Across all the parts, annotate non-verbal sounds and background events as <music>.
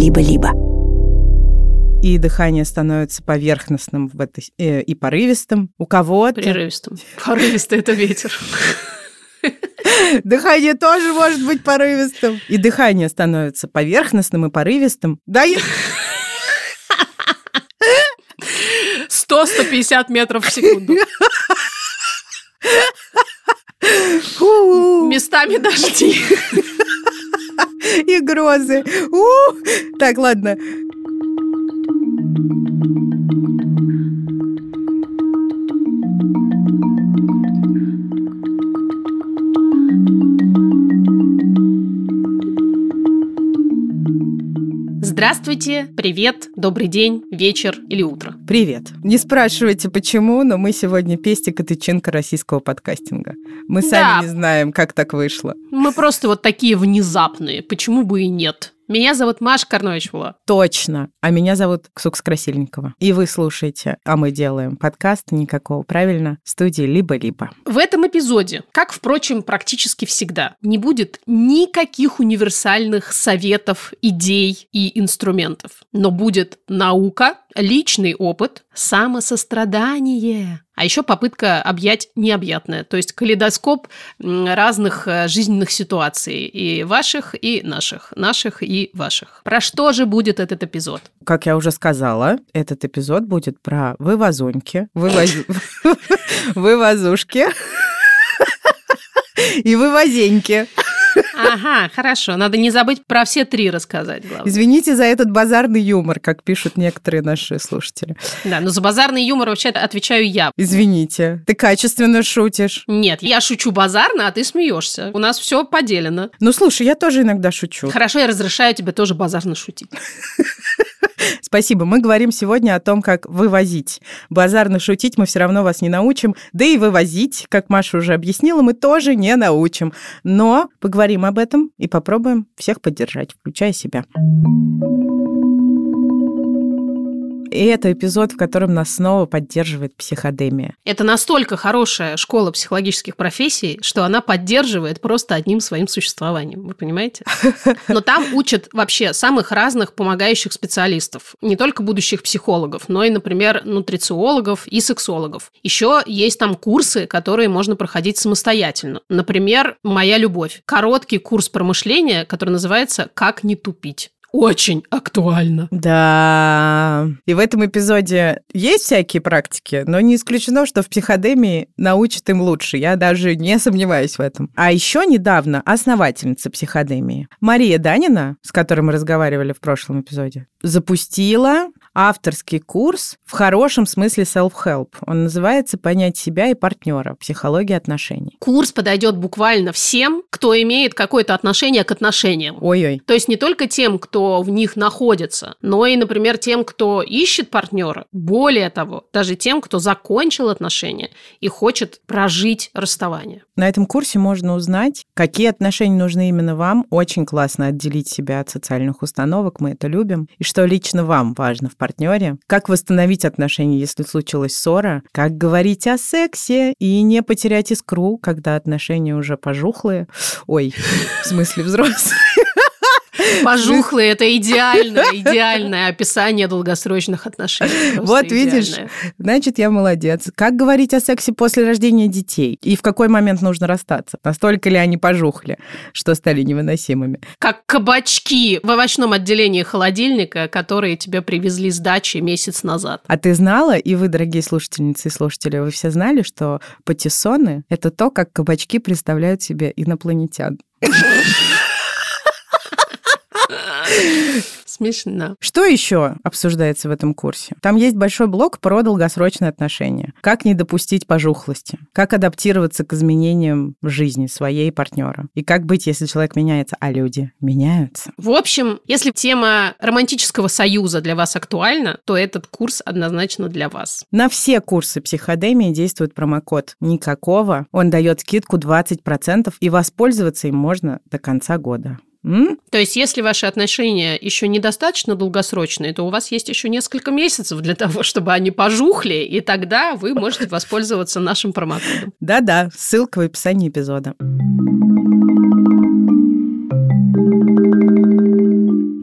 либо-либо. И дыхание становится поверхностным в этой, э, и порывистым. У кого-то... Прерывистым. Порывистый — это ветер. <laughs> Дыхание тоже может быть порывистым. И дыхание становится поверхностным и порывистым. Да, я... 100-150 метров в секунду. Местами дожди. <laughs> И грозы. У! Так, ладно. Здравствуйте, привет, добрый день, вечер или утро. Привет. Не спрашивайте, почему, но мы сегодня пестик и тычинка российского подкастинга. Мы сами Да. не знаем, как так вышло. Мы просто вот такие внезапные, почему бы и нет. Меня зовут Маша Карновичева. Точно. А меня зовут Ксукс Красильникова. И вы слушаете, а мы делаем подкаст никакого, правильно, студии «Либо-либо». В этом эпизоде, как, впрочем, практически всегда, не будет никаких универсальных советов, идей и инструментов. Но будет наука, личный опыт, самосострадание. А еще попытка объять необъятное, то есть калейдоскоп разных э, жизненных ситуаций, и ваших, и наших, наших и ваших. Про что же будет этот эпизод? Как я уже сказала, этот эпизод будет про вывозоньки, вывоз- <laughs> вывозушки <laughs> и вывозеньки. Ага, хорошо. Надо не забыть про все три рассказать, главное. Извините за этот базарный юмор, как пишут некоторые наши слушатели. Да, но за базарный юмор вообще отвечаю я. Извините, ты качественно шутишь. Нет, я шучу базарно, а ты смеешься. У нас все поделено. Ну, слушай, я тоже иногда шучу. Хорошо, я разрешаю тебе тоже базарно шутить. <laughs> Спасибо. Мы говорим сегодня о том, как вывозить. Базарно шутить мы все равно вас не научим. Да и вывозить, как Маша уже объяснила, мы тоже не научим. Но поговорим об этом и попробуем всех поддержать, включая себя. И это эпизод, в котором нас снова поддерживает психодемия. Это настолько хорошая школа психологических профессий, что она поддерживает просто одним своим существованием. Вы понимаете? <laughs> Но там учат вообще самых разных помогающих специалистов. Не только будущих психологов, но и, например, нутрициологов и сексологов. Еще есть там курсы, которые можно проходить самостоятельно. Например, «Моя любовь». Короткий курс промышления, который называется «Как не тупить». Очень актуально. Да. И в этом эпизоде есть всякие практики, но не исключено, что в психодемии научат им лучше. Я даже не сомневаюсь в этом. А еще недавно основательница психодемии Мария Данина, с которой мы разговаривали в прошлом эпизоде, запустила авторский курс в хорошем смысле self-help. Он называется «Понять себя и партнера. Психология отношений». Курс подойдет буквально всем, кто имеет какое-то отношение к отношениям. Ой-ой. То есть не только тем, кто в них находится, но и, например, тем, кто ищет партнера. Более того, даже тем, кто закончил отношения и хочет прожить расставание. На этом курсе можно узнать, какие отношения нужны именно вам. Очень классно отделить себя от социальных установок, мы это любим. И что лично вам важно в партнере. Как восстановить отношения, если случилась ссора. Как говорить о сексе и не потерять искру, когда отношения уже пожухлые. Ой, в смысле взрослые. Пожухлые – это идеальное, идеальное описание долгосрочных отношений. Просто Вот видишь, идеальное. значит, я молодец. Как говорить о сексе после рождения детей? И в какой момент нужно расстаться? Настолько ли они пожухли, что стали невыносимыми? Как кабачки в овощном отделении холодильника, которые тебе привезли с дачи месяц назад. А ты знала, и вы, дорогие слушательницы и слушатели, вы все знали, что патиссоны — это то, как кабачки представляют себе инопланетян? <laughs> Смешно. Что еще обсуждается в этом курсе? Там есть большой блок про долгосрочные отношения. Как не допустить пожухлости? Как адаптироваться к изменениям в жизни своей и партнера? И как быть, если человек меняется, а люди меняются? В общем, если тема романтического союза для вас актуальна, то этот курс однозначно для вас. На все курсы психодемии действует промокод «Никакого». Он дает скидку 20%, и воспользоваться им можно до конца года. М? То есть, если ваши отношения еще недостаточно долгосрочные, то у вас есть еще несколько месяцев для того, чтобы они пожухли, и тогда вы можете воспользоваться нашим промокодом. Да-да, ссылка в описании эпизода.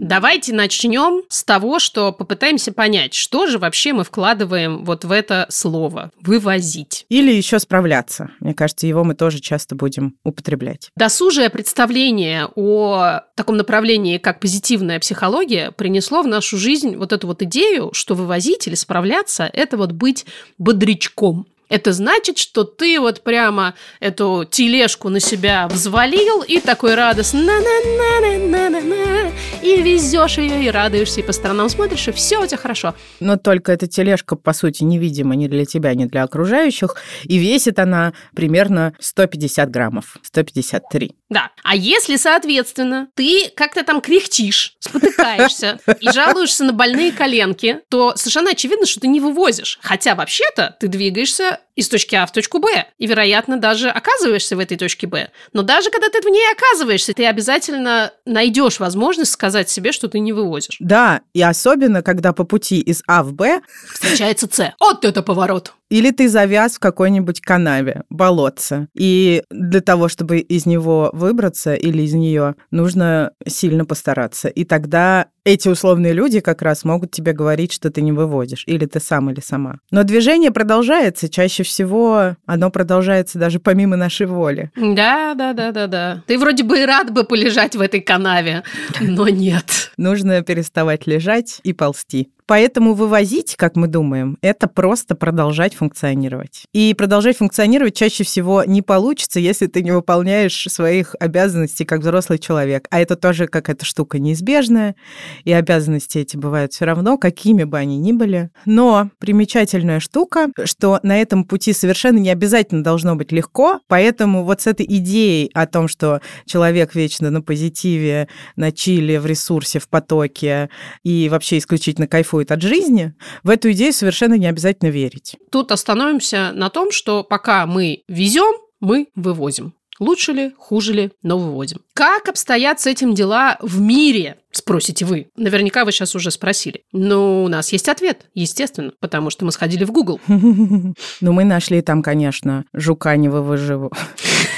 Давайте начнем с того, что попытаемся понять, что же вообще мы вкладываем вот в это слово «вывозить». Или еще справляться. Мне кажется, его мы тоже часто будем употреблять. Досужее представление о таком направлении, как позитивная психология, принесло в нашу жизнь вот эту вот идею, что вывозить или справляться – это вот быть бодрячком. Это значит, что ты вот прямо эту тележку на себя взвалил и такой радостно на на на на на на и везешь ее и радуешься, и по сторонам смотришь, и все у тебя хорошо. Но только эта тележка, по сути, невидима ни для тебя, ни для окружающих, и весит она примерно 150 граммов, 153. Да. А если, соответственно, ты как-то там кряхтишь, спотыкаешься и жалуешься на больные коленки, то совершенно очевидно, что ты не вывозишь. Хотя вообще-то ты двигаешься из точки А в точку Б. И, вероятно, даже оказываешься в этой точке Б. Но даже когда ты в ней оказываешься, ты обязательно найдешь возможность сказать себе, что ты не вывозишь. Да, и особенно, когда по пути из А в Б встречается С. Вот это поворот! Или ты завяз в какой-нибудь канаве, болотце. И для того, чтобы из него выбраться или из нее, нужно сильно постараться. И тогда эти условные люди как раз могут тебе говорить, что ты не выводишь, или ты сам, или сама. Но движение продолжается, чаще всего оно продолжается даже помимо нашей воли. Да, да, да, да, да. Ты вроде бы и рад бы полежать в этой канаве, но нет. Нужно переставать лежать и ползти. Поэтому вывозить, как мы думаем, это просто продолжать функционировать. И продолжать функционировать чаще всего не получится, если ты не выполняешь своих обязанностей как взрослый человек. А это тоже какая-то штука неизбежная, и обязанности эти бывают все равно, какими бы они ни были. Но примечательная штука, что на этом пути совершенно не обязательно должно быть легко, поэтому вот с этой идеей о том, что человек вечно на позитиве, на чили, в ресурсе, в потоке и вообще исключительно кайфует кайфует от жизни, в эту идею совершенно не обязательно верить. Тут остановимся на том, что пока мы везем, мы вывозим. Лучше ли, хуже ли, но выводим. Как обстоят с этим дела в мире, спросите вы. Наверняка вы сейчас уже спросили. Но у нас есть ответ, естественно, потому что мы сходили в Google. <laughs> Ну, мы нашли там, конечно, жука-невого живу.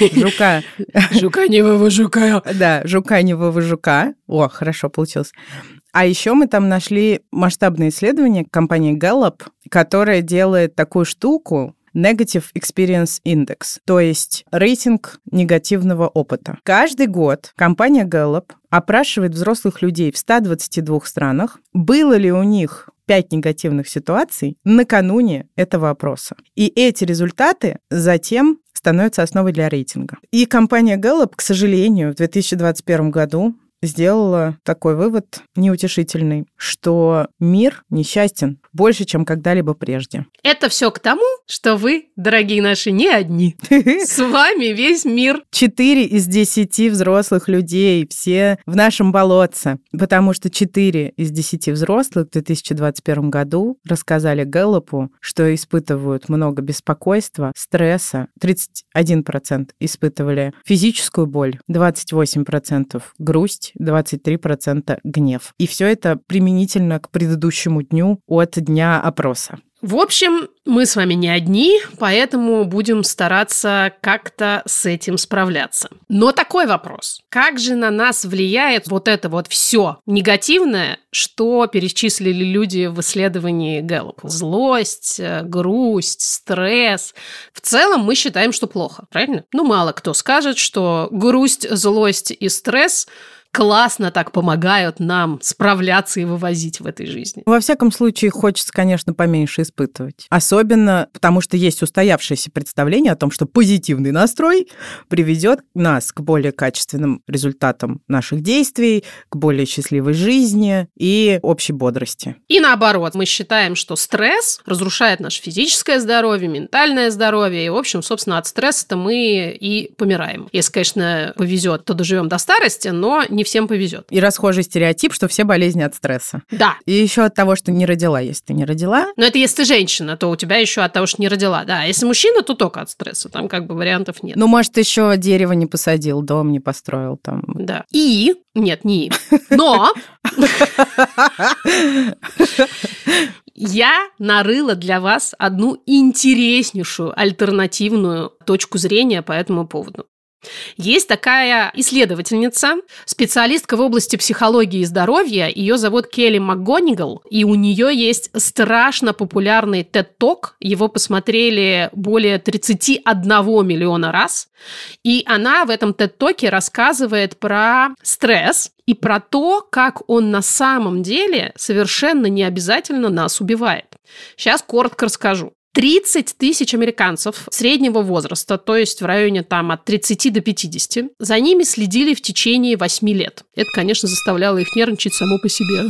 <laughs> Жука. Жука-невого жука. Да, жука-невого жука. О, хорошо получилось. А еще мы там нашли масштабное исследование компании Gallup, которая делает такую штуку, Negative Experience Index, то есть рейтинг негативного опыта. Каждый год компания Gallup опрашивает взрослых людей в 122 странах, было ли у них пять негативных ситуаций накануне этого опроса. И эти результаты затем становятся основой для рейтинга. И компания Gallup, к сожалению, в 2021 году сделала такой вывод неутешительный, что мир несчастен больше, чем когда-либо прежде. Это все к тому, что вы, дорогие наши, не одни. <laughs> С вами весь мир. Четыре из десяти взрослых людей, все в нашем болотце. Потому что четыре из десяти взрослых в 2021 году рассказали Гэллопу, что испытывают много беспокойства, стресса. 31% испытывали физическую боль, 28% грусть, 23% гнев. И все это применительно к предыдущему дню от дня опроса. В общем, мы с вами не одни, поэтому будем стараться как-то с этим справляться. Но такой вопрос. Как же на нас влияет вот это вот все негативное, что перечислили люди в исследовании Gallup? Злость, э, грусть, стресс. В целом мы считаем, что плохо, правильно? Ну, мало кто скажет, что грусть, злость и стресс классно так помогают нам справляться и вывозить в этой жизни. Во всяком случае, хочется, конечно, поменьше испытывать. Особенно потому, что есть устоявшееся представление о том, что позитивный настрой приведет нас к более качественным результатам наших действий, к более счастливой жизни и общей бодрости. И наоборот, мы считаем, что стресс разрушает наше физическое здоровье, ментальное здоровье, и, в общем, собственно, от стресса-то мы и помираем. Если, конечно, повезет, то доживем до старости, но не всем повезет. И расхожий стереотип, что все болезни от стресса. Да. И еще от того, что не родила. Если ты не родила... Но это если ты женщина, то у тебя еще от того, что не родила. Да, а если мужчина, то только от стресса. Там как бы вариантов нет. Ну, может, еще дерево не посадил, дом не построил там. Да. И... Нет, не Но... <laughs> Я нарыла для вас одну интереснейшую альтернативную точку зрения по этому поводу. Есть такая исследовательница, специалистка в области психологии и здоровья. Ее зовут Келли МакГонигал, и у нее есть страшно популярный TED-ток. Его посмотрели более 31 миллиона раз. И она в этом TED-токе рассказывает про стресс и про то, как он на самом деле совершенно не обязательно нас убивает. Сейчас коротко расскажу. 30 тысяч американцев среднего возраста, то есть в районе там от 30 до 50, за ними следили в течение 8 лет. Это, конечно, заставляло их нервничать само по себе.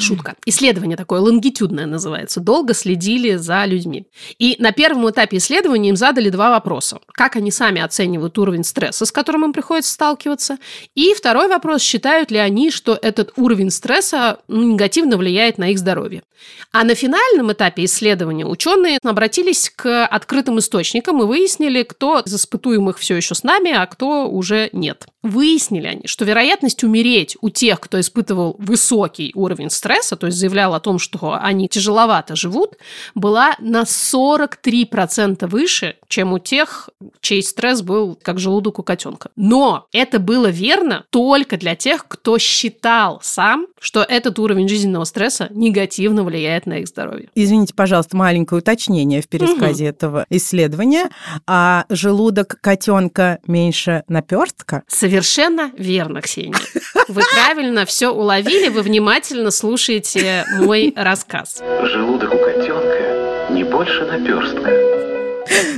Шутка. Исследование такое, лонгитюдное называется. Долго следили за людьми. И на первом этапе исследования им задали два вопроса. Как они сами оценивают уровень стресса, с которым им приходится сталкиваться? И второй вопрос, считают ли они, что этот уровень стресса ну, негативно влияет на их здоровье? А на финальном этапе исследования ученые обратились к открытым источникам и выяснили, кто из испытуемых все еще с нами, а кто уже нет. Выяснили они, что вероятность умереть у тех, кто испытывал высокий уровень стресса, то есть заявлял о том, что они тяжеловато живут, была на 43% выше, чем у тех, чей стресс был как желудок у котенка. Но это было верно только для тех, кто считал сам, что этот уровень жизненного стресса негативно влияет на их здоровье. Извините, пожалуйста, маленькое уточнение в пересказе угу. этого исследования. А желудок котенка меньше наперстка? Совершенно верно, Ксения. Вы правильно все уловили, вы внимательно слушаете мой рассказ. Желудок у котенка не больше наперстка.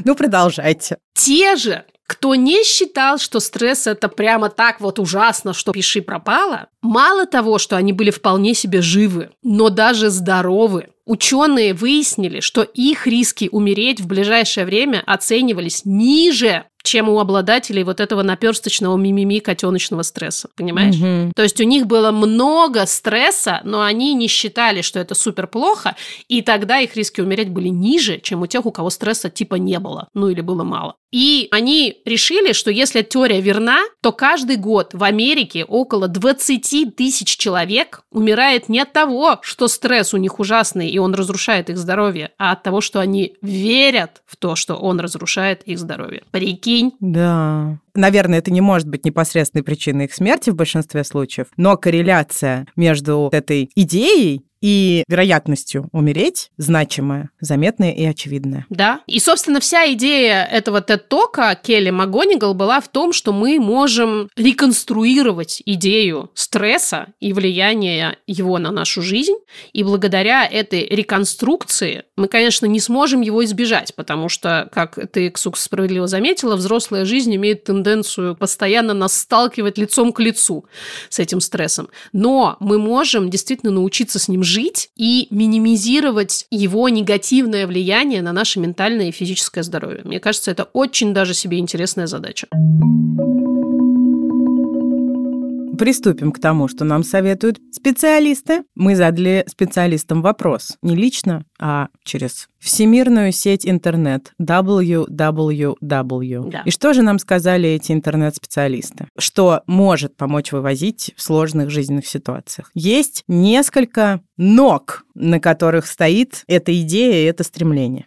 Ну, продолжайте. Те же кто не считал, что стресс это прямо так вот ужасно, что пиши пропало, мало того, что они были вполне себе живы, но даже здоровы. Ученые выяснили, что их риски умереть в ближайшее время оценивались ниже чем у обладателей вот этого наперсточного мимими котеночного стресса, понимаешь? Угу. То есть у них было много стресса, но они не считали, что это супер плохо, и тогда их риски умереть были ниже, чем у тех, у кого стресса типа не было, ну или было мало. И они решили, что если теория верна, то каждый год в Америке около 20 тысяч человек умирает не от того, что стресс у них ужасный и он разрушает их здоровье, а от того, что они верят в то, что он разрушает их здоровье. Прикинь, прикинь. Да. Наверное, это не может быть непосредственной причиной их смерти в большинстве случаев, но корреляция между этой идеей и вероятностью умереть значимая, заметная и очевидная. Да. И, собственно, вся идея этого TED-тока Келли МакГонигал была в том, что мы можем реконструировать идею стресса и влияния его на нашу жизнь, и благодаря этой реконструкции мы, конечно, не сможем его избежать, потому что, как ты, Ксукс, справедливо заметила, взрослая жизнь имеет тенденцию постоянно нас сталкивать лицом к лицу с этим стрессом. Но мы можем действительно научиться с ним жить жить и минимизировать его негативное влияние на наше ментальное и физическое здоровье. Мне кажется, это очень даже себе интересная задача. Приступим к тому, что нам советуют специалисты. Мы задали специалистам вопрос не лично, а через всемирную сеть интернет www. Да. И что же нам сказали эти интернет-специалисты? Что может помочь вывозить в сложных жизненных ситуациях? Есть несколько ног, на которых стоит эта идея и это стремление.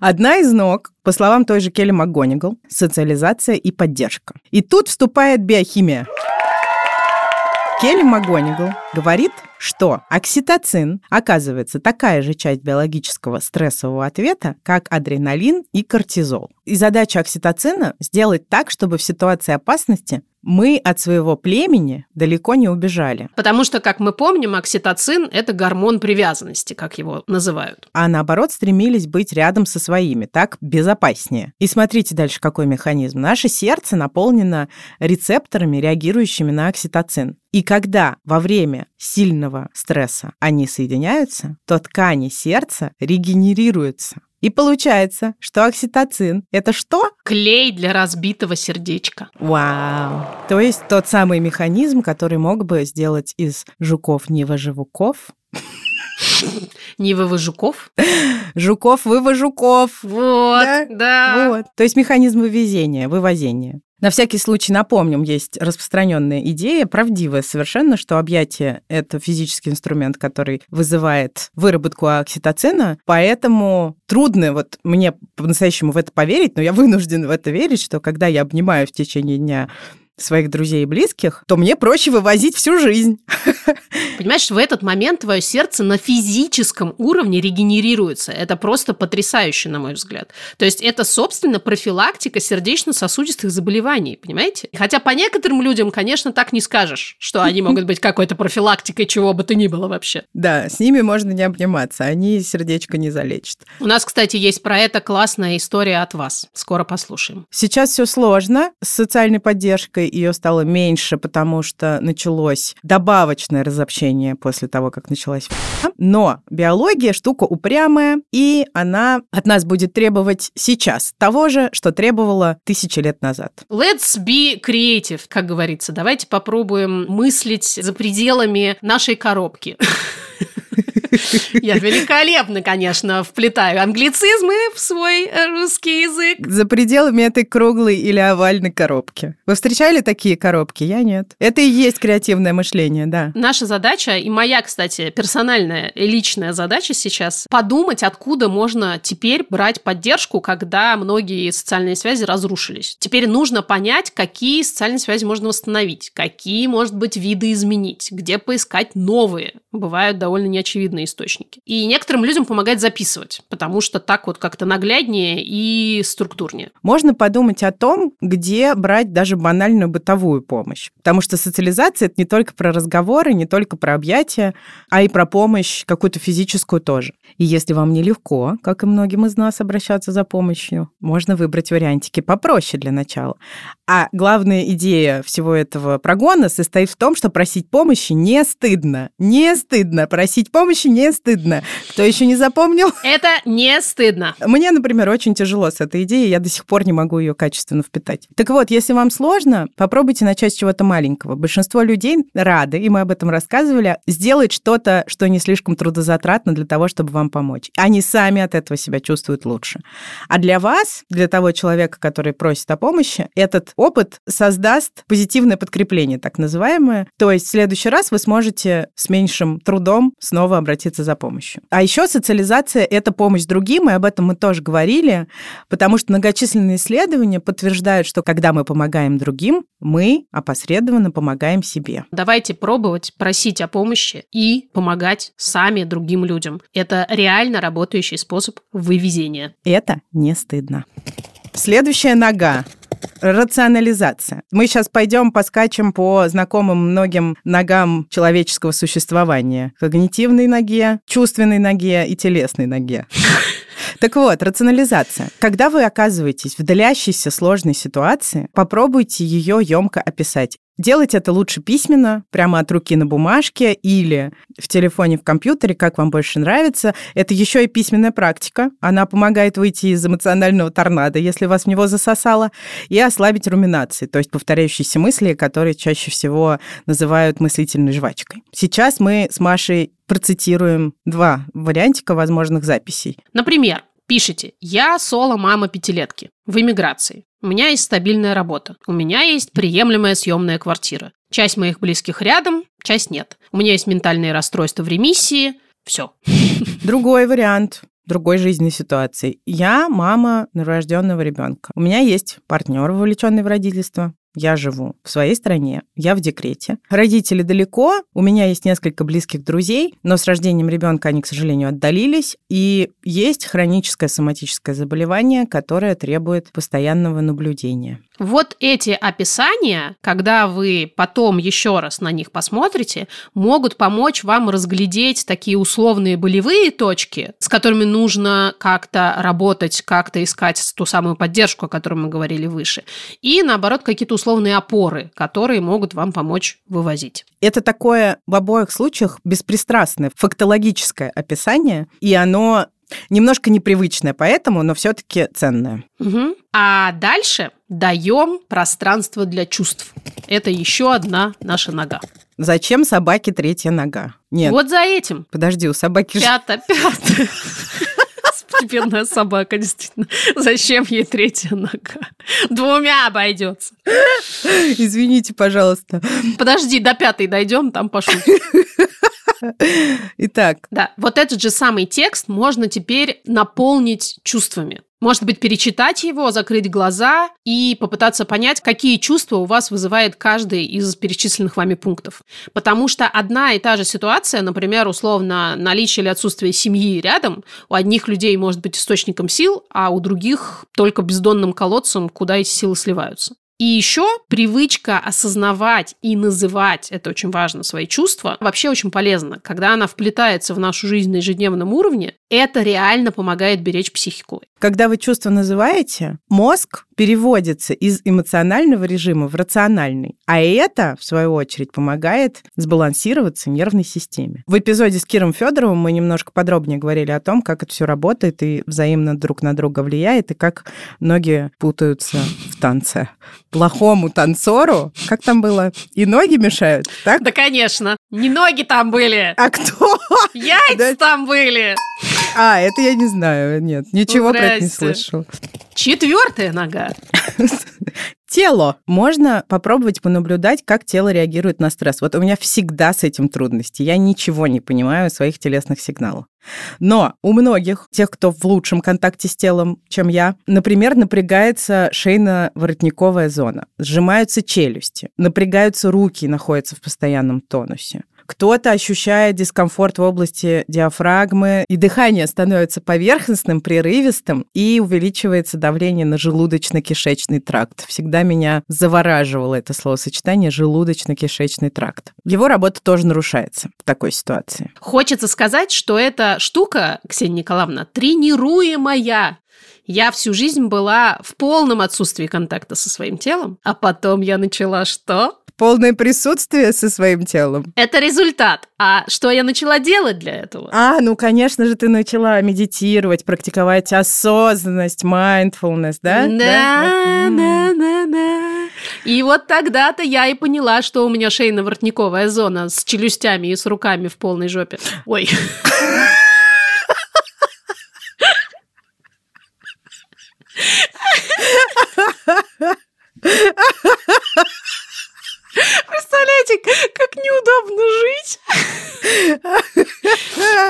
Одна из ног, по словам той же Келли МакГонигал, социализация и поддержка. И тут вступает биохимия. Келли МакГонигал говорит, что окситоцин оказывается такая же часть биологического стрессового ответа, как адреналин и кортизол. И задача окситоцина сделать так, чтобы в ситуации опасности мы от своего племени далеко не убежали. Потому что, как мы помним, окситоцин – это гормон привязанности, как его называют. А наоборот, стремились быть рядом со своими, так безопаснее. И смотрите дальше, какой механизм. Наше сердце наполнено рецепторами, реагирующими на окситоцин. И когда во время сильного стресса они соединяются, то ткани сердца регенерируются. И получается, что окситоцин – это что? Клей для разбитого сердечка. Вау! То есть тот самый механизм, который мог бы сделать из жуков невоживуков Не вывы жуков? Жуков, вывы жуков. Вот, Да? да. Вот. То есть механизм вывезения, вывозения. На всякий случай напомним, есть распространенная идея, правдивая совершенно, что объятие – это физический инструмент, который вызывает выработку окситоцина, поэтому трудно вот мне по-настоящему в это поверить, но я вынуждена в это верить, что когда я обнимаю в течение дня своих друзей и близких, то мне проще вывозить всю жизнь. <laughs> Понимаешь, в этот момент твое сердце на физическом уровне регенерируется. Это просто потрясающе, на мой взгляд. То есть это, собственно, профилактика сердечно-сосудистых заболеваний, понимаете? Хотя по некоторым людям, конечно, так не скажешь, что они <laughs> могут быть какой-то профилактикой чего бы то ни было вообще. Да, с ними можно не обниматься, они сердечко не залечат. У нас, кстати, есть про это классная история от вас. Скоро послушаем. Сейчас все сложно с социальной поддержкой, ее стало меньше, потому что началось добавочное разобщение после того, как началась война. Но биология штука упрямая, и она от нас будет требовать сейчас того же, что требовала тысячи лет назад. Let's be creative, как говорится. Давайте попробуем мыслить за пределами нашей коробки. <laughs> Я великолепно, конечно, вплетаю англицизмы в свой э, русский язык. За пределами этой круглой или овальной коробки. Вы встречали такие коробки? Я нет. Это и есть креативное мышление, да. Наша задача, и моя, кстати, персональная и личная задача сейчас, подумать, откуда можно теперь брать поддержку, когда многие социальные связи разрушились. Теперь нужно понять, какие социальные связи можно восстановить, какие, может быть, виды изменить, где поискать новые. Бывают довольно неочевидные источники. И некоторым людям помогает записывать, потому что так вот как-то нагляднее и структурнее. Можно подумать о том, где брать даже банальную бытовую помощь. Потому что социализация это не только про разговоры, не только про объятия, а и про помощь какую-то физическую тоже. И если вам нелегко, как и многим из нас, обращаться за помощью, можно выбрать вариантики попроще для начала. А главная идея всего этого прогона состоит в том, что просить помощи не стыдно. Не стыдно. Просить помощи не стыдно. Кто еще не запомнил? Это не стыдно. Мне, например, очень тяжело с этой идеей, я до сих пор не могу ее качественно впитать. Так вот, если вам сложно, попробуйте начать с чего-то маленького. Большинство людей рады, и мы об этом рассказывали, сделать что-то, что не слишком трудозатратно для того, чтобы вам помочь. Они сами от этого себя чувствуют лучше. А для вас, для того человека, который просит о помощи, этот опыт создаст позитивное подкрепление, так называемое. То есть в следующий раз вы сможете с меньшим трудом снова обратиться за помощью. А еще социализация — это помощь другим, и об этом мы тоже говорили, потому что многочисленные исследования подтверждают, что когда мы помогаем другим, мы опосредованно помогаем себе. Давайте пробовать просить о помощи и помогать сами другим людям. Это реально работающий способ вывезения. Это не стыдно. Следующая нога рационализация. Мы сейчас пойдем поскачем по знакомым многим ногам человеческого существования. Когнитивной ноге, чувственной ноге и телесной ноге. <laughs> Так вот, рационализация. Когда вы оказываетесь в длящейся сложной ситуации, попробуйте ее емко описать. Делать это лучше письменно, прямо от руки на бумажке или в телефоне, в компьютере, как вам больше нравится. Это еще и письменная практика. Она помогает выйти из эмоционального торнадо, если вас в него засосало, и ослабить руминации, то есть повторяющиеся мысли, которые чаще всего называют мыслительной жвачкой. Сейчас мы с Машей процитируем два вариантика возможных записей. Например, пишите «Я соло-мама пятилетки в эмиграции. У меня есть стабильная работа. У меня есть приемлемая съемная квартира. Часть моих близких рядом, часть нет. У меня есть ментальные расстройства в ремиссии. Все. <laughs> Другой вариант другой жизненной ситуации. Я мама новорожденного ребенка. У меня есть партнер, вовлеченный в родительство. Я живу в своей стране, я в декрете. Родители далеко, у меня есть несколько близких друзей, но с рождением ребенка они, к сожалению, отдалились. И есть хроническое соматическое заболевание, которое требует постоянного наблюдения. Вот эти описания, когда вы потом еще раз на них посмотрите, могут помочь вам разглядеть такие условные болевые точки, с которыми нужно как-то работать, как-то искать ту самую поддержку, о которой мы говорили выше, и, наоборот, какие-то условные опоры, которые могут вам помочь вывозить. Это такое в обоих случаях беспристрастное фактологическое описание, и оно немножко непривычное поэтому, но все-таки ценное. Угу. А дальше даем пространство для чувств. Это еще одна наша нога. Зачем собаке третья нога? Нет. Вот за этим. Подожди, у собаки пятая. Господи, бедная собака, действительно. Зачем ей третья нога? Двумя обойдется. Извините, пожалуйста. Подожди, до пятой дойдем, там пошутим. Итак, Да, вот этот же самый текст можно теперь наполнить чувствами. Может быть, перечитать его, закрыть глаза и попытаться понять, какие чувства у вас вызывает каждый из перечисленных вами пунктов. Потому что одна и та же ситуация, например, условно, наличие или отсутствие семьи рядом, у одних людей может быть источником сил, а у других только бездонным колодцем, куда эти силы сливаются. И еще привычка осознавать и называть, это очень важно, свои чувства, вообще очень полезно. Когда она вплетается в нашу жизнь на ежедневном уровне, это реально помогает беречь психику. когда вы чувство называете, мозг переводится из эмоционального режима в рациональный. А это, в свою очередь, помогает сбалансироваться нервной системе. В эпизоде с Киром Федоровым мы немножко подробнее говорили о том, как это все работает и взаимно друг на друга влияет, и как ноги путаются в танце. Плохому танцору, как там было, и ноги мешают, так? Да, конечно. Не ноги там были, А кто? яйца Да. там были. А, это я не знаю, нет, ничего про это не Здрасте. слышал. Четвертая нога. <laughs> Тело. Можно попробовать понаблюдать, как тело реагирует на стресс. Вот у меня всегда с этим трудности. Я ничего не понимаю о своих телесных сигналах. Но у многих, тех, кто в лучшем контакте с телом, чем я, например, напрягается шейно-воротниковая зона, сжимаются челюсти, напрягаются руки и находятся в постоянном тонусе. Кто-то ощущает дискомфорт в области диафрагмы, и дыхание становится поверхностным, прерывистым, и увеличивается давление на желудочно-кишечный тракт. Всегда меня завораживало это словосочетание «желудочно-кишечный тракт». Его работа тоже нарушается в такой ситуации. Хочется сказать, что эта штука, Ксения Николаевна, тренируемая. Я всю жизнь была в полном отсутствии контакта со своим телом, а потом я начала что? Полное присутствие со своим телом. Это результат. А что я начала делать для этого? А, ну, конечно же, ты начала медитировать, практиковать осознанность, mindfulness, да? Да, Вот. да, да, да. И вот тогда-то я и поняла, что у меня шейно-воротниковая зона с челюстями и с руками в полной жопе. Ой. <laughs> Представляете, как неудобно жить,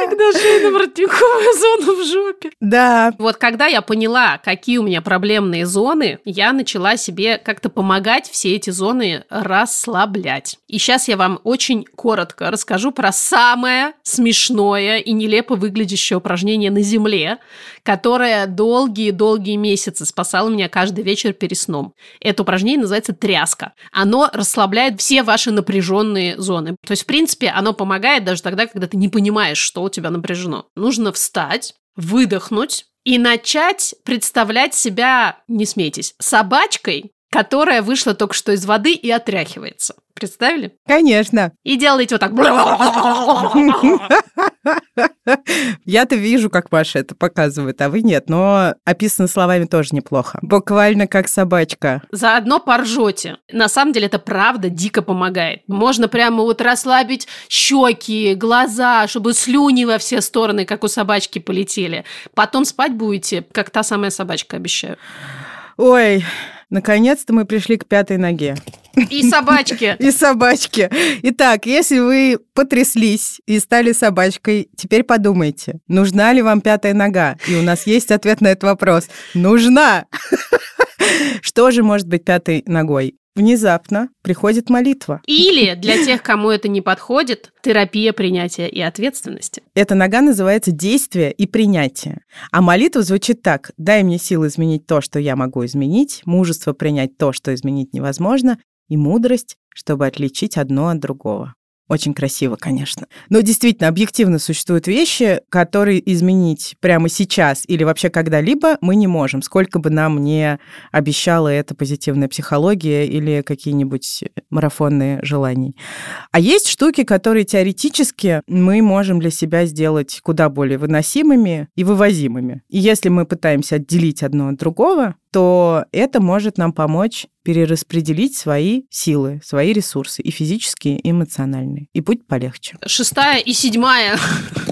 когда шейно-воротниковая зона в жопе. Да, Вот когда я поняла, какие у меня проблемные зоны, я начала себе как-то помогать все эти зоны расслаблять. И сейчас я вам очень коротко расскажу про самое смешное и нелепо выглядящее упражнение на Земле, которое долгие-долгие месяцы спасало меня каждый вечер перед сном. Это упражнение называется тряска. Оно расслабляет все ваши напряженные зоны. То есть, в принципе, оно помогает даже тогда, когда ты не понимаешь, что у тебя напряжено. Нужно встать, выдохнуть и начать представлять себя, не смейтесь, собачкой, которая вышла только что из воды и отряхивается. Представили? конечно. И делаете вот так. <laughs> Я-то вижу, как Маша это показывает, а вы нет, но описано словами тоже неплохо. Буквально как собачка. Заодно поржете. На самом деле это правда дико помогает. Можно прямо вот расслабить щеки, глаза, чтобы слюни во все стороны, как у собачки, полетели. Потом спать будете, как та самая собачка, обещаю. Ой, наконец-то мы пришли к пятой ноге. И собачки. <laughs> И собачки. Итак, если вы потряслись и стали собачкой, теперь подумайте, нужна ли вам пятая нога? И у нас есть ответ на этот вопрос. Нужна! <laughs> Что же может быть пятой ногой? Внезапно приходит молитва. Или для тех, кому это не подходит, терапия принятия и ответственности. Эта нога называется действие и принятие. А молитва звучит так. «Дай мне силы изменить то, что я могу изменить, мужество принять то, что изменить невозможно, и мудрость, чтобы отличить одно от другого». Очень красиво, конечно. Но действительно, объективно существуют вещи, которые изменить прямо сейчас или вообще когда-либо мы не можем, сколько бы нам не обещала эта позитивная психология или какие-нибудь марафонные желания. А есть штуки, которые теоретически мы можем для себя сделать куда более выносимыми и вывозимыми. И если мы пытаемся отделить одно от другого, то это может нам помочь перераспределить свои силы, свои ресурсы, и физические, и эмоциональные. И путь полегче. Шестая и седьмая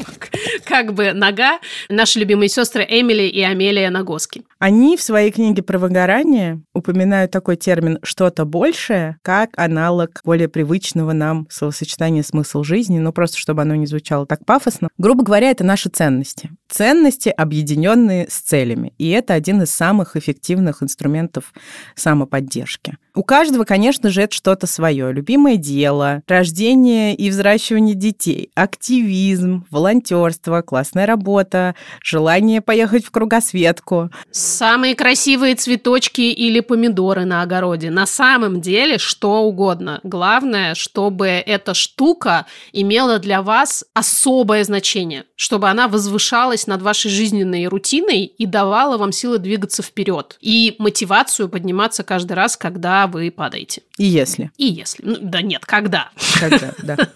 <laughs> как бы нога наши любимые сестры Эмили и Амелия Нагоски. Они в своей книге про выгорание упоминают такой термин «что-то большее», как аналог более привычного нам словосочетания «смысл жизни», ну просто чтобы оно не звучало так пафосно. Грубо говоря, это наши ценности. Ценности, объединенные с целями. И это один из самых эффективных инструментов самоподдержки. У каждого, конечно же, это что-то свое. Любимое дело, рождение и взращивание детей, активизм, волонтерство, классная работа, желание поехать в кругосветку. Самые красивые цветочки или помидоры на огороде. На самом деле что угодно. Главное, чтобы эта штука имела для вас особое значение, чтобы она возвышалась над вашей жизненной рутиной и давала вам силы двигаться вперед и мотивацию подниматься каждый раз, когда вы падаете. И если. И если. Ну, да нет, когда. Когда, да. <laughs>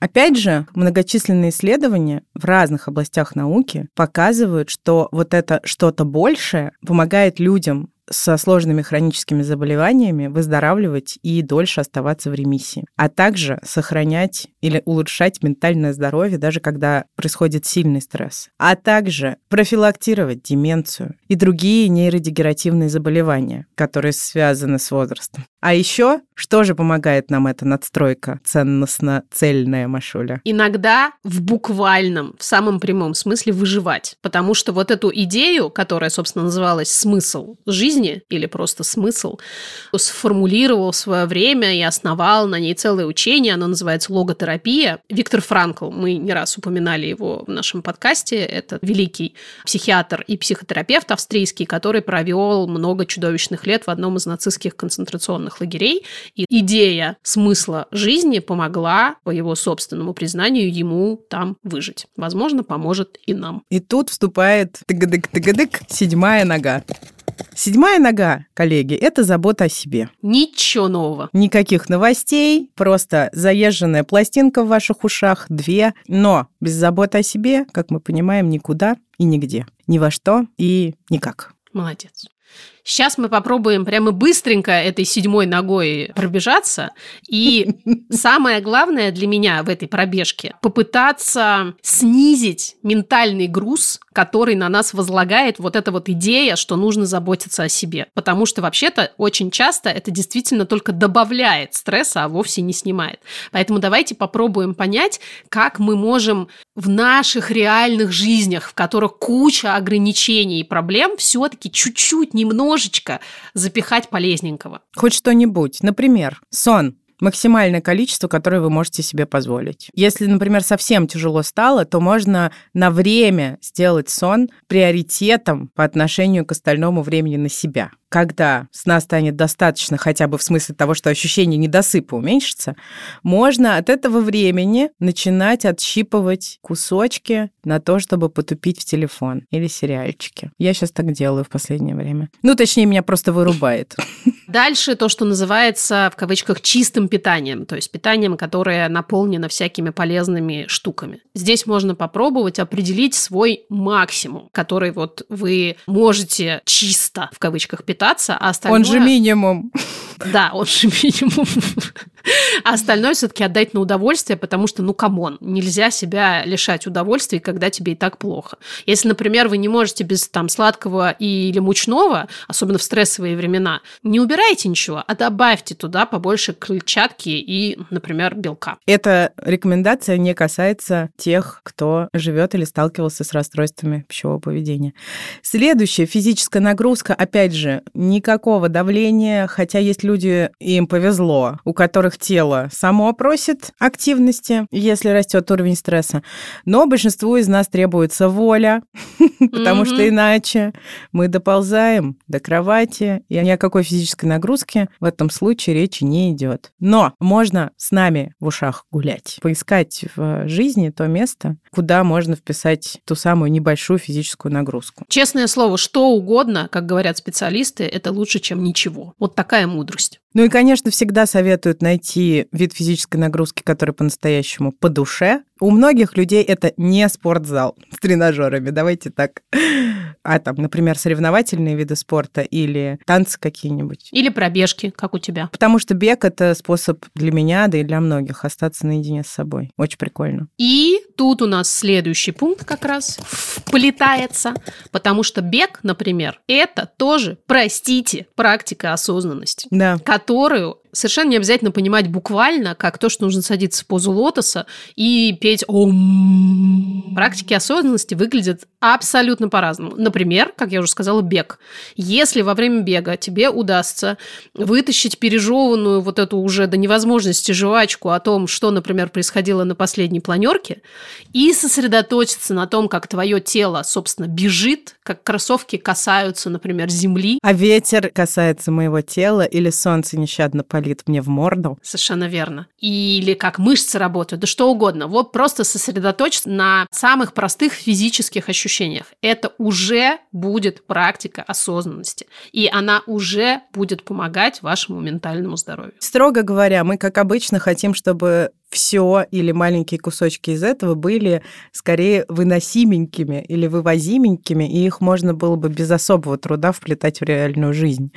Опять же, многочисленные исследования в разных областях науки показывают, что вот это что-то большее помогает людям со сложными хроническими заболеваниями выздоравливать и дольше оставаться в ремиссии, а также сохранять или улучшать ментальное здоровье, даже когда происходит сильный стресс, а также профилактировать деменцию и другие нейродегеративные заболевания, которые связаны с возрастом. А еще, что же помогает нам эта надстройка ценностно-цельная, Машуля? Иногда в буквальном, в самом прямом смысле выживать. Потому что вот эту идею, которая, собственно, называлась «смысл жизни» или просто «смысл», сформулировал в свое время и основал на ней целое учение, оно называется логотерапия. Виктор Франкл, мы не раз упоминали его в нашем подкасте, это великий психиатр и психотерапевт австрийский, который провел много чудовищных лет в одном из нацистских концентрационных концентрационных лагерей, и идея смысла жизни помогла, по его собственному признанию, ему там выжить. Возможно, поможет и нам. И тут вступает тыгадык-тыгадык седьмая нога. Седьмая нога, коллеги, это забота о себе. Ничего нового. Никаких новостей, просто заезженная пластинка в ваших ушах, две. Но без заботы о себе, как мы понимаем, никуда и нигде. Ни во что и никак. Молодец. Сейчас мы попробуем прямо быстренько этой седьмой ногой пробежаться. И <laughs> самое главное для меня в этой пробежке – попытаться снизить ментальный груз, который на нас возлагает вот эта вот идея, что нужно заботиться о себе. Потому что вообще-то очень часто это действительно только добавляет стресса, а вовсе не снимает. Поэтому давайте попробуем понять, как мы можем в наших реальных жизнях, в которых куча ограничений и проблем, все-таки чуть-чуть немножечко запихать полезненького. Хоть что-нибудь. Например, сон максимальное количество, которое вы можете себе позволить. Если, например, совсем тяжело стало, то можно на время сделать сон приоритетом по отношению к остальному времени на себя когда сна станет достаточно, хотя бы в смысле того, что ощущение недосыпа уменьшится, можно от этого времени начинать отщипывать кусочки на то, чтобы потупить в телефон или сериальчики. Я сейчас так делаю в последнее время. Ну, точнее, меня просто вырубает. Дальше то, что называется в кавычках чистым питанием, то есть питанием, которое наполнено всякими полезными штуками. Здесь можно попробовать определить свой максимум, который вот вы можете чисто в кавычках питать питаться, а остальное... Он же минимум. <laughs> Да, же <laughs> минимум. А остальное все-таки отдать на удовольствие, потому что, ну, come on, нельзя себя лишать удовольствия, когда тебе и так плохо. Если, например, вы не можете без там сладкого или мучного, особенно в стрессовые времена, не убирайте ничего, а добавьте туда побольше клетчатки и, например, белка. Эта рекомендация не касается тех, кто живет или сталкивался с расстройствами пищевого поведения. Следующая физическая нагрузка, опять же, никакого давления, хотя есть люди, им повезло, у которых тело само просит активности, если растет уровень стресса. Но большинству из нас требуется воля, <laughs> потому что иначе мы доползаем до кровати, и ни о какой физической нагрузке в этом случае речи не идет. Но можно с нами в ушах гулять, поискать в жизни то место, куда можно вписать ту самую небольшую физическую нагрузку. Честное слово, что угодно, как говорят специалисты, это лучше, чем ничего. Вот такая мудрость. Ну и, конечно, всегда советуют найти вид физической нагрузки, который по-настоящему по душе, У многих людей это не спортзал с тренажерами, давайте так. А там, например, соревновательные виды спорта или танцы какие-нибудь. Или пробежки, как у тебя. Потому что бег — это способ для меня, да и для многих остаться наедине с собой. Очень прикольно. И тут у нас следующий пункт как раз вплетается, потому что бег, например, это тоже, простите, практика осознанности, Да. которую совершенно не обязательно понимать буквально, как то, что нужно садиться в позу лотоса и петь ом. Практики осознанности выглядят абсолютно по-разному. Например, как я уже сказала, бег. Если во время бега тебе удастся вытащить пережеванную вот эту уже до невозможности жвачку о том, что, например, происходило на последней планерке, и сосредоточиться на том, как твое тело, собственно, бежит, как кроссовки касаются, например, земли, А ветер касается моего тела или солнце нещадно палит мне в морду. Совершенно верно. Или как мышцы работают, да что угодно. Вот просто сосредоточиться на самых простых физических ощущениях. Это уже будет практика осознанности. И она уже будет помогать вашему ментальному здоровью. Строго говоря, мы, как обычно, хотим, чтобы все или маленькие кусочки из этого были скорее выносименькими или вывозименькими, и их можно было бы без особого труда вплетать в реальную жизнь.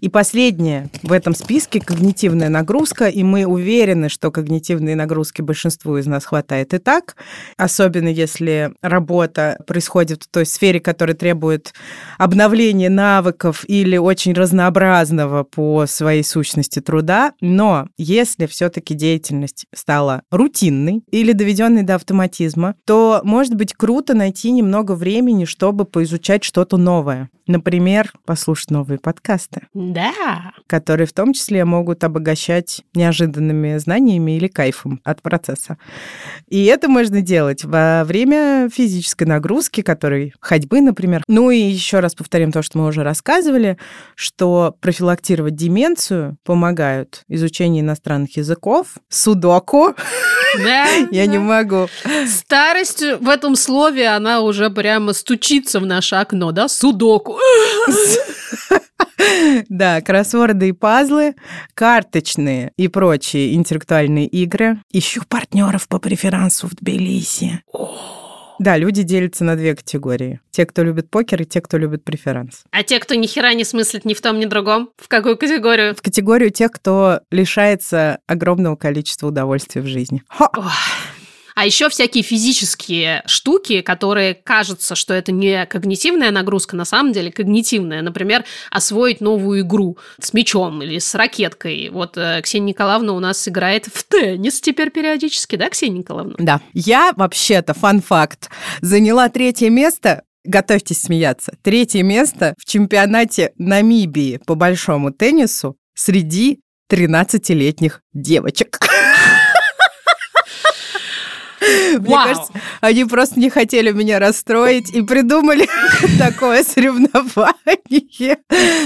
И последнее в этом списке – когнитивная нагрузка, и мы уверены, что когнитивные нагрузки большинству из нас хватает и так, особенно если работа происходит в той сфере, которая требует обновления навыков или очень разнообразного по своей сущности труда. Но если все-таки деятельность стала рутинной или доведенной до автоматизма, то может быть круто найти немного времени, чтобы поизучать что-то новое. Например, послушать новые подкасты, Да. которые в том числе могут обогащать неожиданными знаниями или кайфом от процесса. И это можно делать во время физической нагрузки, которой ходьбы, например. Ну и еще раз повторим то, что мы уже рассказывали, что профилактировать деменцию помогают изучение иностранных языков, судоку. Да. Я не могу. Старость в этом слове, она уже прямо стучится в наше окно, да? Судоку. <laughs> Да, кроссворды и пазлы, карточные и прочие интеллектуальные игры. Ищу партнеров по преферансу в Тбилиси. Да, люди делятся на две категории. Те, кто любит покер, и те, кто любит преферанс. А те, кто ни хера не смыслит ни в том, ни в другом, в какую категорию? В категорию тех, кто лишается огромного количества удовольствия в жизни. Ха! Ох. А еще всякие физические штуки, которые кажется, что это не когнитивная нагрузка, на самом деле когнитивная. Например, освоить новую игру с мячом или с ракеткой. Вот э, Ксения Николаевна у нас играет в теннис теперь периодически, да, Ксения Николаевна? Да. Я вообще-то, фан-факт, заняла третье место Готовьтесь смеяться. Третье место в чемпионате Намибии по большому теннису среди 13-летних девочек. <laughs> Мне кажется, они просто не хотели меня расстроить и придумали <laughs> такое соревнование.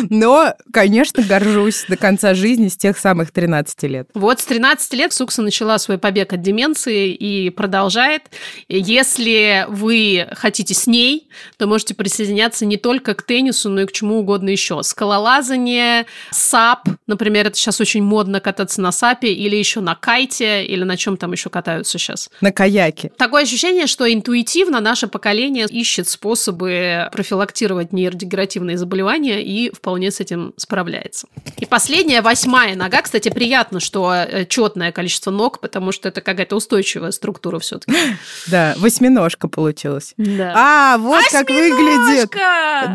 Но, конечно, горжусь до конца жизни с тех самых 13 лет. Вот с 13 лет Сукса начала свой побег от деменции и продолжает. Если вы хотите с ней, то можете присоединяться не только к теннису, но и к чему угодно еще. Скалолазание, сап, например, это сейчас очень модно кататься на сапе, или еще на кайте, или на чем там еще катаются сейчас. На каяке. Такое ощущение, что интуитивно наше поколение ищет способы профилактировать нейродегенеративные заболевания и вполне с этим справляется. И последняя, восьмая нога. Кстати, приятно, что э, четное количество ног, потому что это какая-то устойчивая структура все-таки. <gasps> Да, восьминожка получилась. Да. А, вот как выглядит.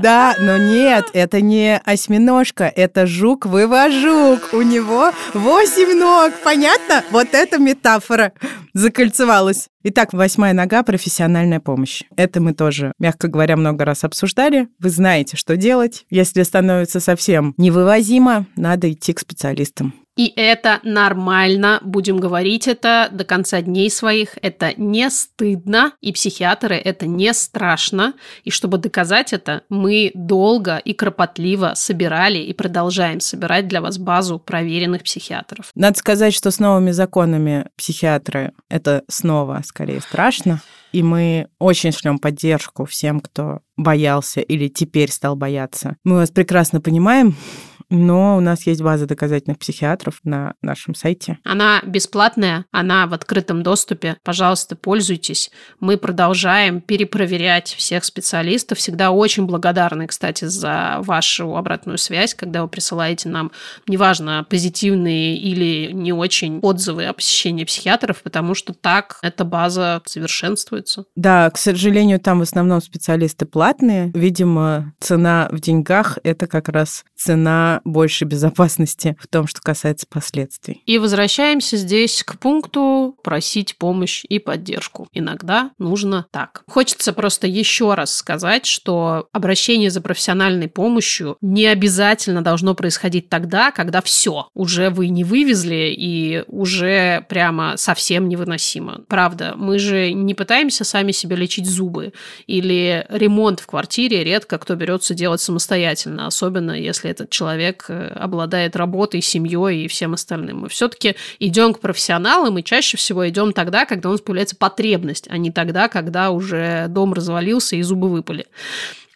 Да, но нет, это не осьминожка, это жук-вывожук. У него восемь ног, понятно? Вот эта метафора закольцевалась. Итак, восьмая нога – профессиональная помощь. Это мы тоже, мягко говоря, много раз обсуждали. Вы знаете, что делать. Если становится совсем невывозимо, надо идти к специалистам. И это нормально, будем говорить это до конца дней своих. Это не стыдно, и психиатры это не страшно. И чтобы доказать это, мы долго и кропотливо собирали и продолжаем собирать для вас базу проверенных психиатров. Надо сказать, что с новыми законами психиатры – это снова скорее страшно. И мы очень шлем поддержку всем, кто боялся или теперь стал бояться. Мы вас прекрасно понимаем, но у нас есть база доказательных психиатров на нашем сайте. Она бесплатная, она в открытом доступе. Пожалуйста, пользуйтесь. Мы продолжаем перепроверять всех специалистов. Всегда очень благодарны, кстати, за вашу обратную связь, когда вы присылаете нам, неважно, позитивные или не очень отзывы о посещении психиатров, потому что так эта база совершенствуется. Да, к сожалению, там в основном специалисты платные. Видимо, цена в деньгах – это как раз цена большей безопасности в том, что касается последствий. И возвращаемся здесь к пункту просить помощь и поддержку. Иногда нужно так. Хочется просто еще раз сказать, что обращение за профессиональной помощью не обязательно должно происходить тогда, когда все, уже вы не вывезли и уже прямо совсем невыносимо. Правда, мы же не пытаемся сами себе лечить зубы или ремонт в квартире редко кто берется делать самостоятельно, особенно если этот человек э, обладает работой, семьей и всем остальным. Мы все-таки идем к профессионалам и чаще всего идем тогда, когда у нас появляется потребность, а не тогда, когда уже дом развалился и зубы выпали.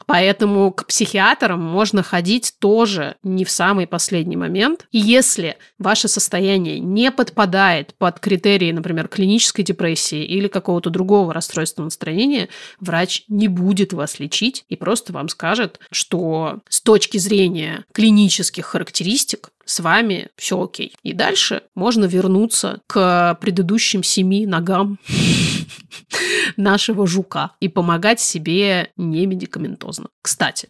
Поэтому к психиатрам можно ходить тоже не в самый последний момент. И если ваше состояние не подпадает под критерии, например, клинической депрессии или какого-то другого расстройства настроения, врач не будет вас лечить и просто вам скажет, что с точки зрения клинических характеристик с вами все окей. И дальше можно вернуться к предыдущим семи ногам <laughs> нашего жука и помогать себе не медикаментозно. Кстати.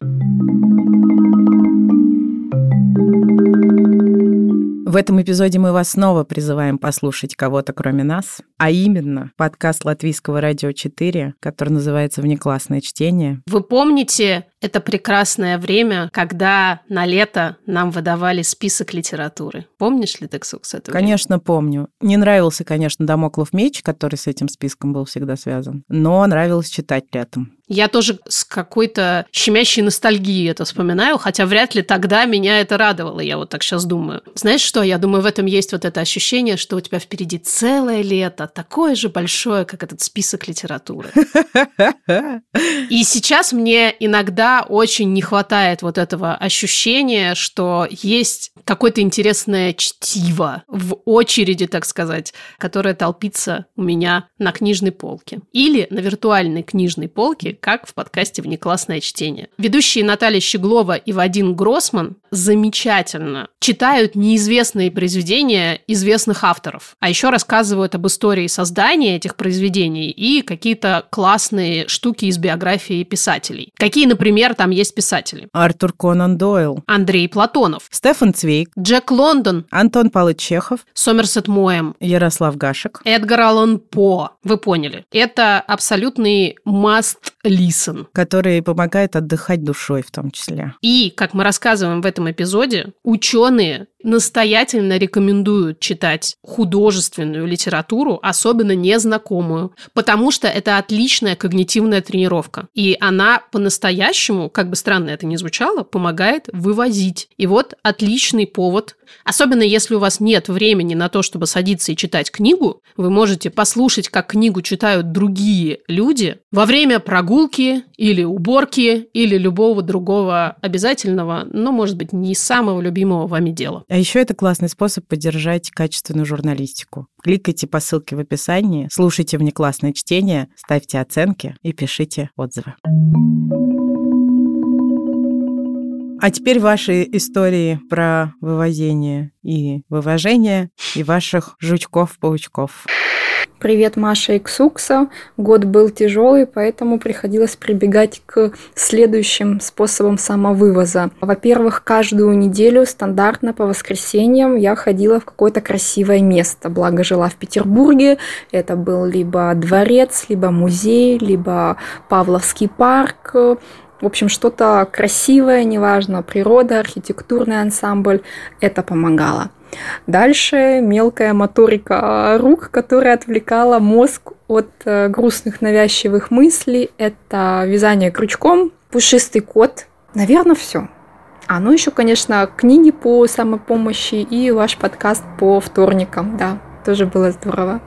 В этом эпизоде мы вас снова призываем послушать кого-то кроме нас, а именно подкаст Латвийского радио 4, который называется «Внеклассное чтение». Вы помните это прекрасное время, когда на лето нам выдавали список литературы. Помнишь ли, Тексукс, это Конечно, время? помню. Не нравился, конечно, Дамоклов меч, который с этим списком был всегда связан, но нравилось читать летом. Я тоже с какой-то щемящей ностальгией это вспоминаю, хотя вряд ли тогда меня это радовало, я вот так сейчас думаю. Знаешь что, я думаю, в этом есть вот это ощущение, что у тебя впереди целое лето, такое же большое, как этот список литературы. <laughs> И сейчас мне иногда очень не хватает вот этого ощущения, что есть какое-то интересное чтиво в очереди, так сказать, которое толпится у меня на книжной полке. Или на виртуальной книжной полке, как в подкасте «Внеклассное чтение». Ведущие Наталья Щеглова и Вадим Гроссман замечательно читают неизвестные произведения известных авторов, а еще рассказывают об истории создания этих произведений и какие-то классные штуки из биографии писателей. Какие, например, там есть писатели? Артур Конан Дойл. Андрей Платонов. Стефан Цвейк. Джек Лондон. Антон Павлович Чехов. Сомерсет Моэм. Ярослав Гашек. Эдгар Аллан По. Вы поняли. Это абсолютный must listen. Который помогает отдыхать душой в том числе. И, как мы рассказываем в этом эпизоде ученые настоятельно рекомендуют читать художественную литературу, особенно незнакомую, потому что это отличная когнитивная тренировка. И она по-настоящему, как бы странно это ни звучало, помогает вывозить. И вот отличный повод Особенно если у вас нет времени на то, чтобы садиться и читать книгу, вы можете послушать, как книгу читают другие люди во время прогулки или уборки или любого другого обязательного, но, может быть, не самого любимого вами дела. А еще это классный способ поддержать качественную журналистику. Кликайте по ссылке в описании, слушайте внеклассное чтение, ставьте оценки и пишите отзывы. А теперь ваши истории про вывозение и вывожение и ваших жучков-паучков. Привет, Маша и Ксукса. Год был тяжелый, поэтому приходилось прибегать к следующим способам самовывоза. Во-первых, каждую неделю стандартно по воскресеньям я ходила в какое-то красивое место. Благо жила в Петербурге. Это был либо дворец, либо музей, либо Павловский парк в общем, что-то красивое, неважно, природа, архитектурный ансамбль, это помогало. Дальше мелкая моторика рук, которая отвлекала мозг от э, грустных навязчивых мыслей. Это вязание крючком, пушистый кот. Наверное, все. А ну еще, конечно, книги по самопомощи и ваш подкаст по вторникам. Да, тоже было здорово.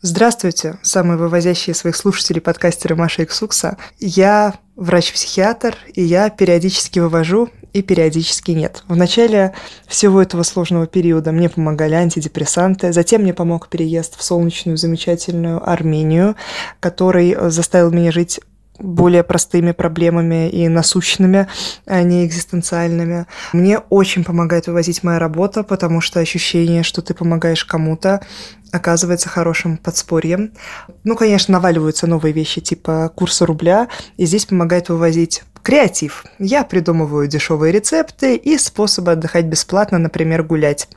Здравствуйте, самые вывозящие своих слушателей подкастеры Маша Иксукса. Я врач-психиатр, и я периодически вывожу и периодически нет. В начале всего этого сложного периода мне помогали антидепрессанты, затем мне помог переезд в солнечную замечательную Армению, который заставил меня жить более простыми проблемами и насущными, а не экзистенциальными. Мне очень помогает вывозить моя работа, потому что ощущение, что ты помогаешь кому-то, оказывается хорошим подспорьем. Ну, конечно, наваливаются новые вещи типа курса рубля, и здесь помогает вывозить Креатив. Я придумываю дешевые рецепты и способы отдыхать бесплатно, например, гулять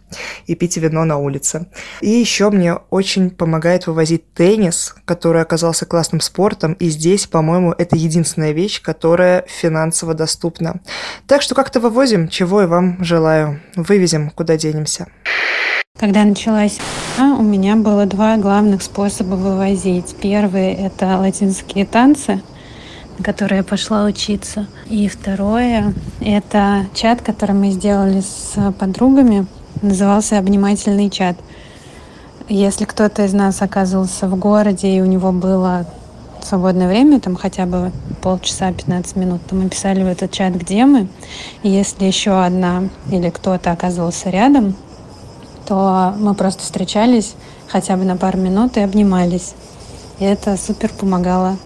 и пить вино на улице. И еще мне очень помогает вывозить теннис, который оказался классным спортом, и здесь, по-моему, это единственная вещь, которая финансово доступна. Так что как-то вывозим, чего и вам желаю. Вывезем, куда денемся. Когда началась у меня было два главных способа вывозить. Первый – это латинские танцы – которой я пошла учиться. И второе — это чат, который мы сделали с подругами. Назывался «Обнимательный чат». Если кто-то из нас оказывался в городе, и у него было свободное время, там хотя бы полчаса, 15 минут, то мы писали в этот чат, где мы. И если еще одна или кто-то оказывался рядом, то мы просто встречались хотя бы на пару минут и обнимались. И это супер помогало.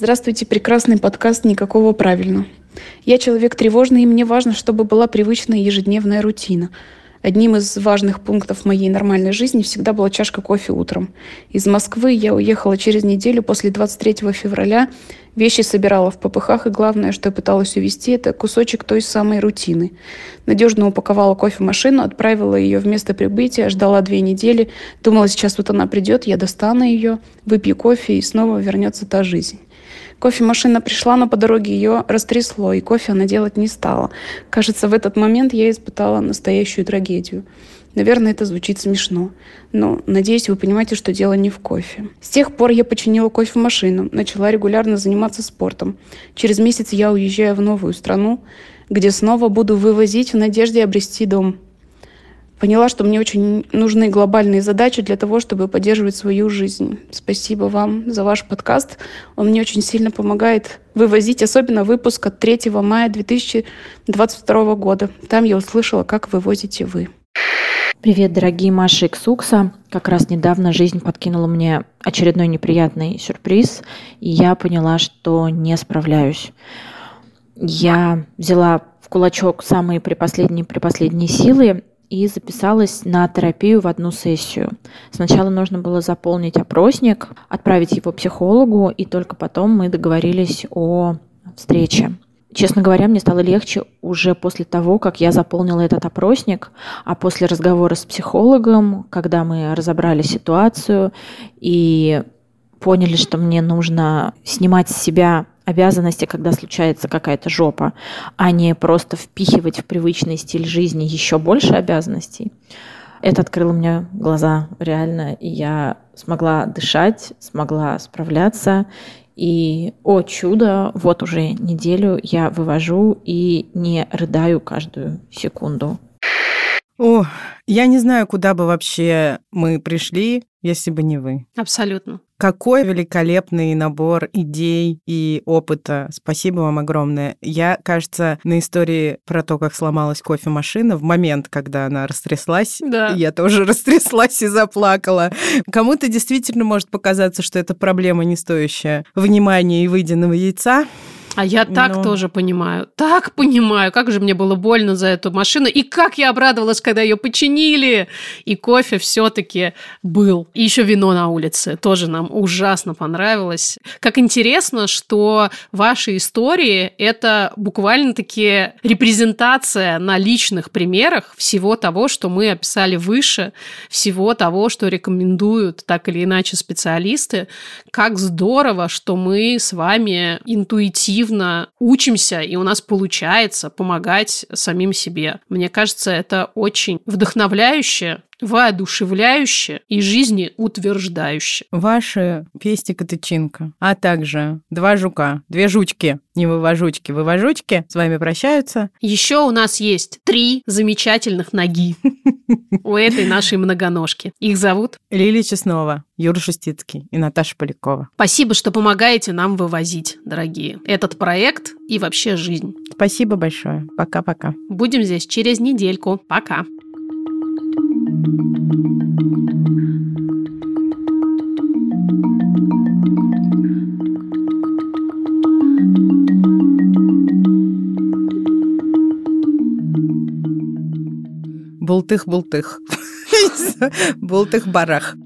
Здравствуйте, прекрасный подкаст «Никакого правильно». Я человек тревожный, и мне важно, чтобы была привычная ежедневная рутина. Одним из важных пунктов моей нормальной жизни всегда была чашка кофе утром. Из Москвы я уехала через неделю после 23 февраля. Вещи собирала в попыхах, и главное, что я пыталась увести, это кусочек той самой рутины. Надежно упаковала кофемашину, отправила ее в место прибытия, ждала две недели. Думала, сейчас вот она придет, я достану ее, выпью кофе, и снова вернется та жизнь. Кофемашина пришла, но по дороге ее растрясло, и кофе она делать не стала. Кажется, в этот момент я испытала настоящую трагедию. Наверное, это звучит смешно, но надеюсь, вы понимаете, что дело не в кофе. С тех пор я починила кофемашину, начала регулярно заниматься спортом. Через месяц я уезжаю в новую страну, где снова буду вывозить в надежде обрести дом поняла, что мне очень нужны глобальные задачи для того, чтобы поддерживать свою жизнь. Спасибо вам за ваш подкаст. Он мне очень сильно помогает вывозить, особенно выпуск от 3 мая 2022 года. Там я услышала, как вывозите вы. Привет, дорогие Маша и Ксукса. Как раз недавно жизнь подкинула мне очередной неприятный сюрприз, и я поняла, что не справляюсь. Я взяла в кулачок самые припоследние припоследние силы и записалась на терапию в одну сессию. Сначала нужно было заполнить опросник, отправить его психологу, и только потом мы договорились о встрече. Честно говоря, мне стало легче уже после того, как я заполнила этот опросник, а после разговора с психологом, когда мы разобрали ситуацию и поняли, что мне нужно снимать с себя обязанности, когда случается какая-то жопа, а не просто впихивать в привычный стиль жизни еще больше обязанностей. Это открыло мне глаза реально, и я смогла дышать, смогла справляться. И, о чудо, вот уже неделю я вывожу и не рыдаю каждую секунду. О, я не знаю, куда бы вообще мы пришли, если бы не вы. Абсолютно. Какой великолепный набор идей и опыта. Спасибо вам огромное. Я, кажется, на истории про то, как сломалась кофемашина, в момент, когда она растряслась, да. я тоже <laughs> растряслась и заплакала. Кому-то действительно может показаться, что это проблема не стоящая внимания и выеденного яйца. А я так Но... тоже понимаю. Так понимаю, как же мне было больно за эту машину. И как я обрадовалась, когда ее починили. И кофе все-таки был. И еще вино на улице. Тоже нам ужасно понравилось. Как интересно, что ваши истории – это буквально-таки репрезентация на личных примерах всего того, что мы описали выше, всего того, что рекомендуют так или иначе специалисты. Как здорово, что мы с вами интуитивно активно учимся, и у нас получается помогать самим себе. Мне кажется, это очень вдохновляюще, воодушевляюще и жизнеутверждающе. Ваши пестик и тычинка, а также два жука, две жучки, не вывожучки, вывожучки с вами прощаются. Еще у нас есть три замечательных ноги <laughs> у этой нашей многоножки. Их зовут Лилия Чеснова, Юра Шустицкий и Наташа Полякова. Спасибо, что помогаете нам вывозить, дорогие, этот проект и вообще жизнь. Спасибо большое. Пока-пока. Будем здесь через недельку. Пока. Бултых-бултых. <laughs> Бултых-барах.